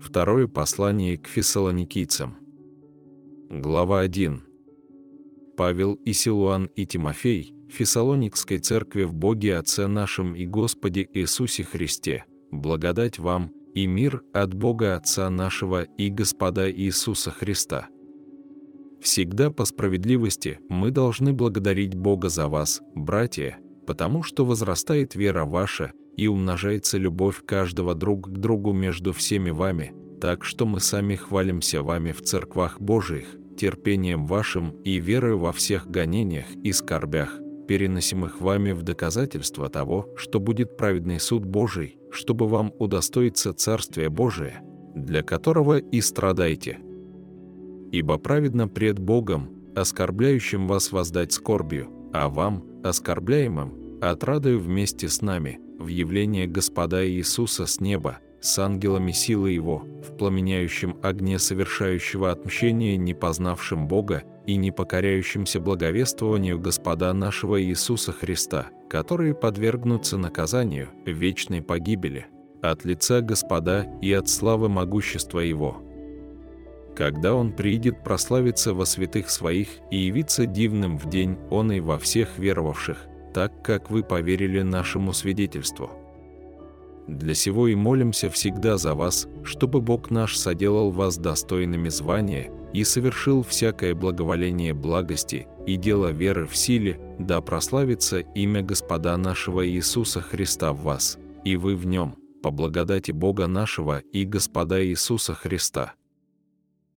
Второе послание к фессалоникийцам. Глава 1. Павел и Силуан и Тимофей, Фессалоникской церкви в Боге Отце нашем и Господе Иисусе Христе, благодать вам и мир от Бога Отца нашего и Господа Иисуса Христа. Всегда по справедливости мы должны благодарить Бога за вас, братья, потому что возрастает вера ваша и умножается любовь каждого друг к другу между всеми вами, так что мы сами хвалимся вами в церквах Божиих, терпением вашим и верою во всех гонениях и скорбях, переносимых вами в доказательство того, что будет праведный суд Божий, чтобы вам удостоиться Царствия Божия, для которого и страдайте. Ибо праведно пред Богом, оскорбляющим вас воздать скорбью, а вам, оскорбляемым, отрадою вместе с нами, в явление Господа Иисуса с неба, с ангелами силы Его, в пламеняющем огне совершающего отмщение не познавшим Бога и не покоряющимся благовествованию Господа нашего Иисуса Христа, которые подвергнутся наказанию, вечной погибели, от лица Господа и от славы могущества Его. Когда Он придет прославиться во святых Своих и явиться дивным в день Он и во всех веровавших, так как вы поверили нашему свидетельству. Для сего и молимся всегда за вас, чтобы Бог наш соделал вас достойными звания и совершил всякое благоволение благости и дело веры в силе, да прославится имя Господа нашего Иисуса Христа в вас, и вы в нем, по благодати Бога нашего и Господа Иисуса Христа.